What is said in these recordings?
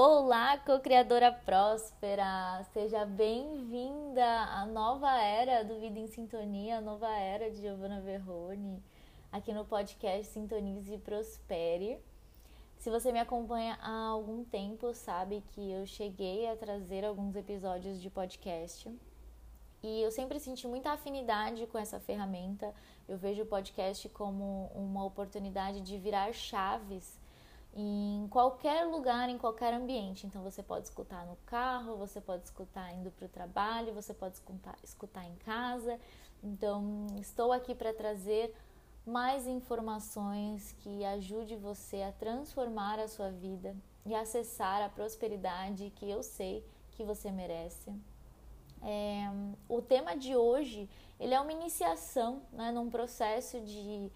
Olá, co-criadora próspera! Seja bem-vinda à nova era do Vida em Sintonia, a nova era de Giovanna Verrone, aqui no podcast Sintonize e Prospere. Se você me acompanha há algum tempo, sabe que eu cheguei a trazer alguns episódios de podcast e eu sempre senti muita afinidade com essa ferramenta. Eu vejo o podcast como uma oportunidade de virar chaves em qualquer lugar, em qualquer ambiente. Então você pode escutar no carro, você pode escutar indo para o trabalho, você pode escutar, escutar em casa. Então estou aqui para trazer mais informações que ajude você a transformar a sua vida e acessar a prosperidade que eu sei que você merece. É, o tema de hoje ele é uma iniciação né, num processo de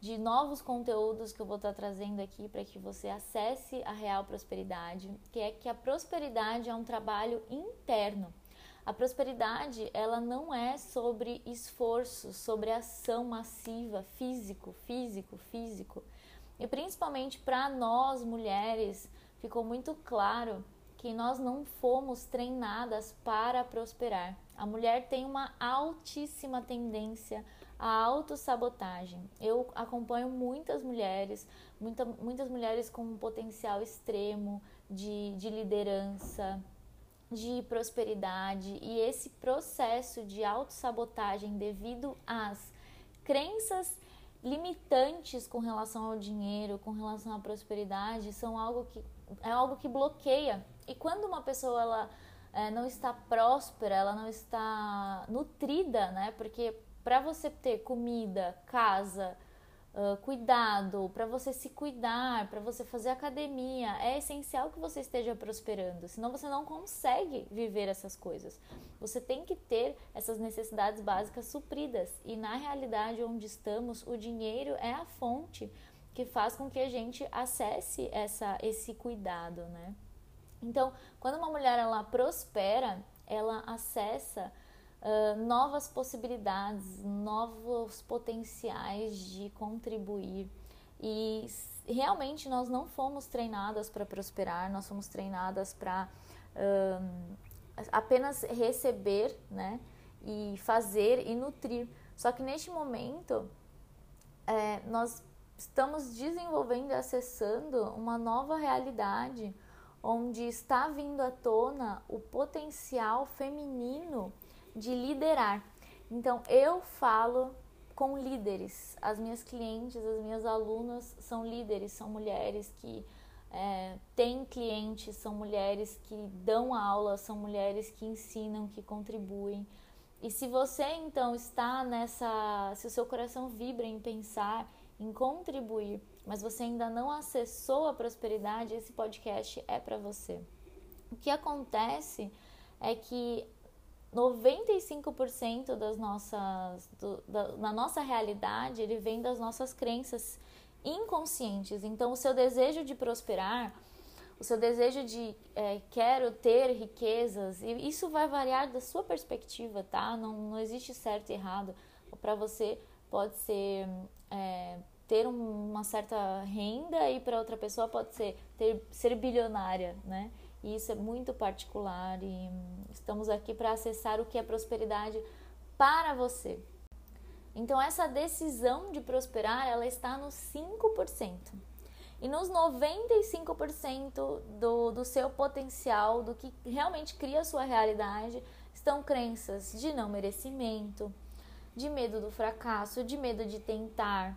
de novos conteúdos que eu vou estar trazendo aqui para que você acesse a real prosperidade, que é que a prosperidade é um trabalho interno. A prosperidade, ela não é sobre esforço, sobre ação massiva, físico, físico, físico. E principalmente para nós mulheres, ficou muito claro que nós não fomos treinadas para prosperar. A mulher tem uma altíssima tendência à autossabotagem. Eu acompanho muitas mulheres, muita, muitas mulheres com um potencial extremo de, de liderança, de prosperidade, e esse processo de autossabotagem devido às crenças limitantes com relação ao dinheiro, com relação à prosperidade, são algo que é algo que bloqueia. E quando uma pessoa ela é, não está próspera, ela não está nutrida, né? Porque para você ter comida, casa, uh, cuidado, para você se cuidar, para você fazer academia, é essencial que você esteja prosperando, senão você não consegue viver essas coisas. Você tem que ter essas necessidades básicas supridas e na realidade onde estamos, o dinheiro é a fonte que faz com que a gente acesse essa, esse cuidado, né? Então, quando uma mulher ela prospera, ela acessa uh, novas possibilidades, novos potenciais de contribuir. E realmente nós não fomos treinadas para prosperar, nós fomos treinadas para uh, apenas receber, né? E fazer e nutrir. Só que neste momento, é, nós estamos desenvolvendo e acessando uma nova realidade onde está vindo à tona o potencial feminino de liderar. Então, eu falo com líderes. As minhas clientes, as minhas alunas são líderes, são mulheres que é, têm clientes, são mulheres que dão aula, são mulheres que ensinam, que contribuem. E se você então está nessa, se o seu coração vibra em pensar em contribuir, mas você ainda não acessou a prosperidade, esse podcast é para você. O que acontece é que 95% das nossas do, da, nossa realidade ele vem das nossas crenças inconscientes. Então, o seu desejo de prosperar, o seu desejo de é, quero ter riquezas, e isso vai variar da sua perspectiva, tá? Não, não existe certo e errado. Para você pode ser é, ter uma certa renda e para outra pessoa pode ser ter, ser bilionária, né? E isso é muito particular e estamos aqui para acessar o que é prosperidade para você. Então essa decisão de prosperar, ela está nos 5%. E nos 95% do, do seu potencial, do que realmente cria a sua realidade, estão crenças de não merecimento, de medo do fracasso, de medo de tentar,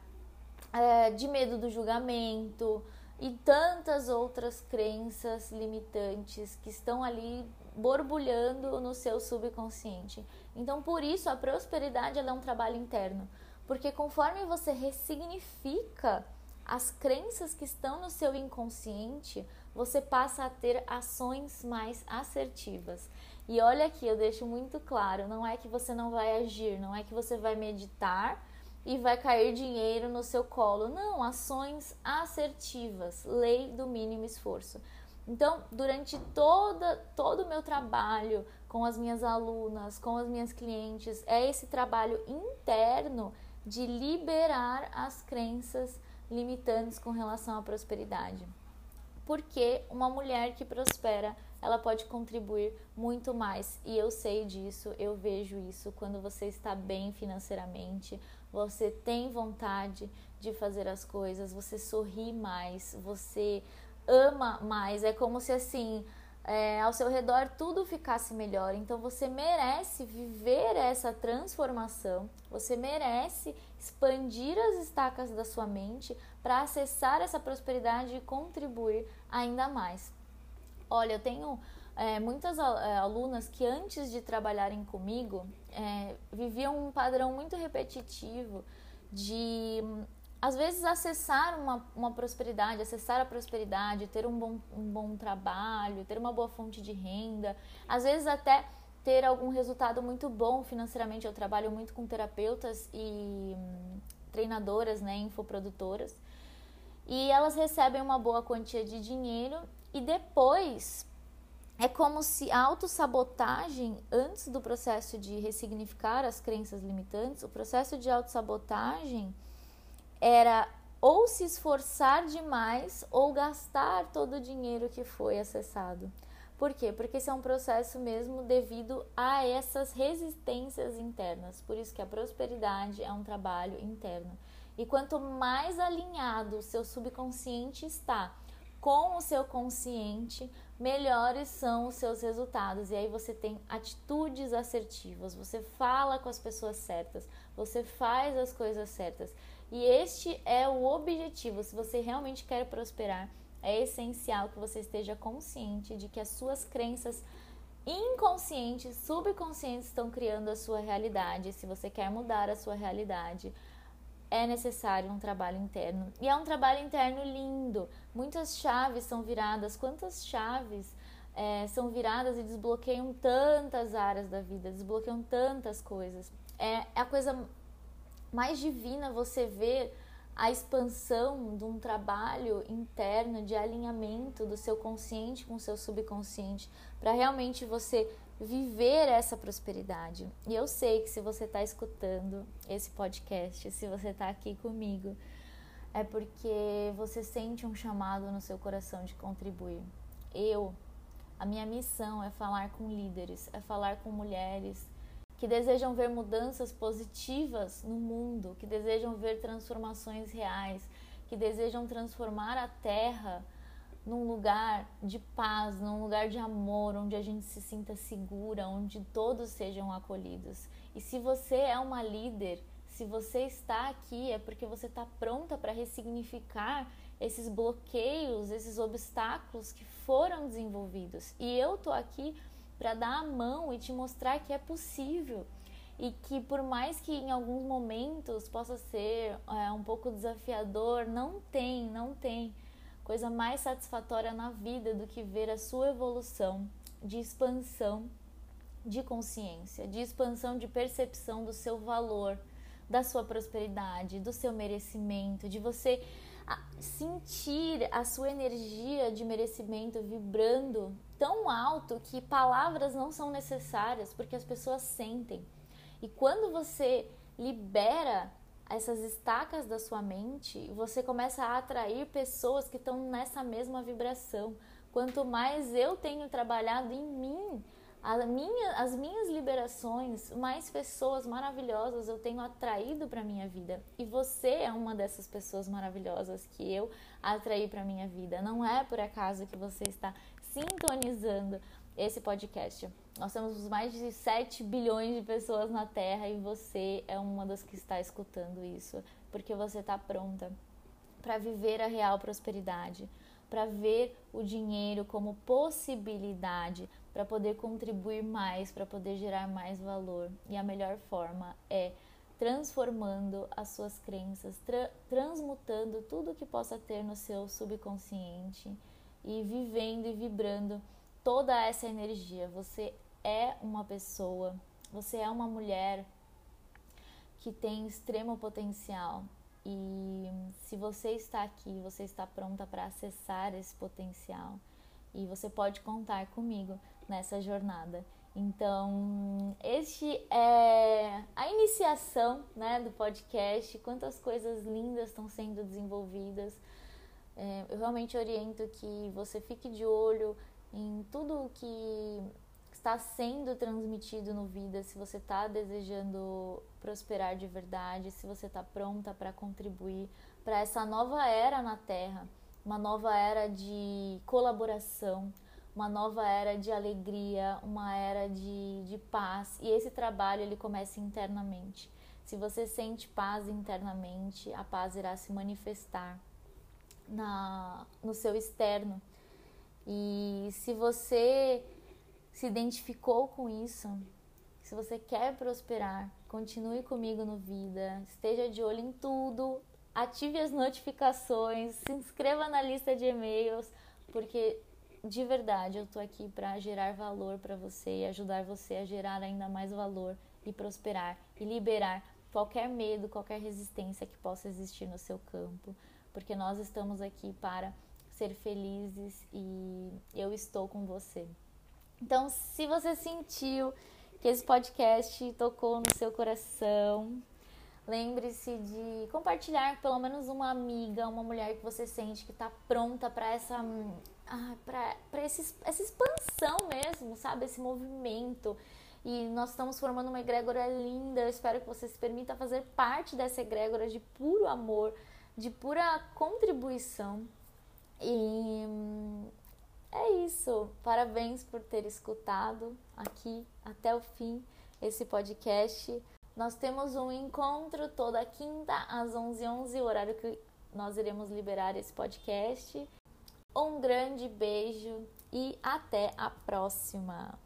é, de medo do julgamento, e tantas outras crenças limitantes que estão ali borbulhando no seu subconsciente. Então, por isso, a prosperidade é um trabalho interno, porque conforme você ressignifica as crenças que estão no seu inconsciente, você passa a ter ações mais assertivas. E olha aqui, eu deixo muito claro, não é que você não vai agir, não é que você vai meditar e vai cair dinheiro no seu colo. Não, ações assertivas, lei do mínimo esforço. Então, durante toda, todo o meu trabalho com as minhas alunas, com as minhas clientes, é esse trabalho interno de liberar as crenças limitantes com relação à prosperidade. Porque uma mulher que prospera, ela pode contribuir muito mais. E eu sei disso, eu vejo isso quando você está bem financeiramente, você tem vontade de fazer as coisas, você sorri mais, você ama mais. É como se assim, é, ao seu redor tudo ficasse melhor. Então você merece viver essa transformação, você merece expandir as estacas da sua mente para acessar essa prosperidade e contribuir ainda mais. Olha, eu tenho é, muitas é, alunas que antes de trabalharem comigo é, viviam um padrão muito repetitivo de às vezes acessar uma, uma prosperidade, acessar a prosperidade, ter um bom, um bom trabalho, ter uma boa fonte de renda, às vezes até ter algum resultado muito bom financeiramente. Eu trabalho muito com terapeutas e hum, treinadoras, né, infoprodutoras, e elas recebem uma boa quantia de dinheiro e depois é como se a autossabotagem, antes do processo de ressignificar as crenças limitantes, o processo de autossabotagem era ou se esforçar demais ou gastar todo o dinheiro que foi acessado. Por quê? Porque esse é um processo mesmo devido a essas resistências internas. Por isso que a prosperidade é um trabalho interno. E quanto mais alinhado o seu subconsciente está com o seu consciente, melhores são os seus resultados. E aí você tem atitudes assertivas, você fala com as pessoas certas, você faz as coisas certas. E este é o objetivo. Se você realmente quer prosperar, é essencial que você esteja consciente de que as suas crenças inconscientes, subconscientes estão criando a sua realidade. Se você quer mudar a sua realidade, é necessário um trabalho interno. E é um trabalho interno lindo. Muitas chaves são viradas. Quantas chaves é, são viradas e desbloqueiam tantas áreas da vida, desbloqueiam tantas coisas. É, a coisa mais divina você ver a expansão de um trabalho interno de alinhamento do seu consciente com o seu subconsciente, para realmente você viver essa prosperidade. E eu sei que se você está escutando esse podcast, se você está aqui comigo, é porque você sente um chamado no seu coração de contribuir. Eu, a minha missão é falar com líderes, é falar com mulheres que desejam ver mudanças positivas no mundo, que desejam ver transformações reais, que desejam transformar a Terra num lugar de paz, num lugar de amor, onde a gente se sinta segura, onde todos sejam acolhidos. E se você é uma líder, se você está aqui, é porque você está pronta para ressignificar esses bloqueios, esses obstáculos que foram desenvolvidos. E eu tô aqui para dar a mão e te mostrar que é possível e que por mais que em alguns momentos possa ser é, um pouco desafiador, não tem, não tem coisa mais satisfatória na vida do que ver a sua evolução de expansão de consciência, de expansão de percepção do seu valor, da sua prosperidade, do seu merecimento, de você sentir a sua energia de merecimento vibrando tão alto que palavras não são necessárias, porque as pessoas sentem. E quando você libera essas estacas da sua mente, você começa a atrair pessoas que estão nessa mesma vibração. Quanto mais eu tenho trabalhado em mim, minha, as minhas liberações, mais pessoas maravilhosas eu tenho atraído para minha vida. E você é uma dessas pessoas maravilhosas que eu atraí para minha vida. Não é por acaso que você está sintonizando esse podcast. Nós temos mais de 7 bilhões de pessoas na Terra e você é uma das que está escutando isso, porque você está pronta para viver a real prosperidade, para ver o dinheiro como possibilidade, para poder contribuir mais, para poder gerar mais valor. E a melhor forma é transformando as suas crenças, tra transmutando tudo que possa ter no seu subconsciente e vivendo e vibrando toda essa energia. Você é uma pessoa, você é uma mulher que tem extremo potencial. E se você está aqui, você está pronta para acessar esse potencial. E você pode contar comigo nessa jornada. Então, este é a iniciação né, do podcast. Quantas coisas lindas estão sendo desenvolvidas. É, eu realmente oriento que você fique de olho em tudo que está sendo transmitido no Vida, se você está desejando prosperar de verdade, se você está pronta para contribuir para essa nova era na Terra, uma nova era de colaboração, uma nova era de alegria, uma era de, de paz. E esse trabalho ele começa internamente. Se você sente paz internamente, a paz irá se manifestar na, no seu externo. E se você se identificou com isso, se você quer prosperar, continue comigo no Vida, esteja de olho em tudo, ative as notificações, se inscreva na lista de e-mails, porque de verdade eu tô aqui para gerar valor para você e ajudar você a gerar ainda mais valor e prosperar e liberar qualquer medo, qualquer resistência que possa existir no seu campo, porque nós estamos aqui para ser felizes e eu estou com você. Então, se você sentiu que esse podcast tocou no seu coração, lembre-se de compartilhar com pelo menos uma amiga, uma mulher que você sente que está pronta para essa, ah, para essa expansão mesmo, sabe? Esse movimento. E nós estamos formando uma egrégora linda. Eu espero que você se permita fazer parte dessa egrégora de puro amor, de pura contribuição. E é isso. Parabéns por ter escutado aqui até o fim esse podcast. Nós temos um encontro toda quinta às 11h11, o horário que nós iremos liberar esse podcast. Um grande beijo e até a próxima!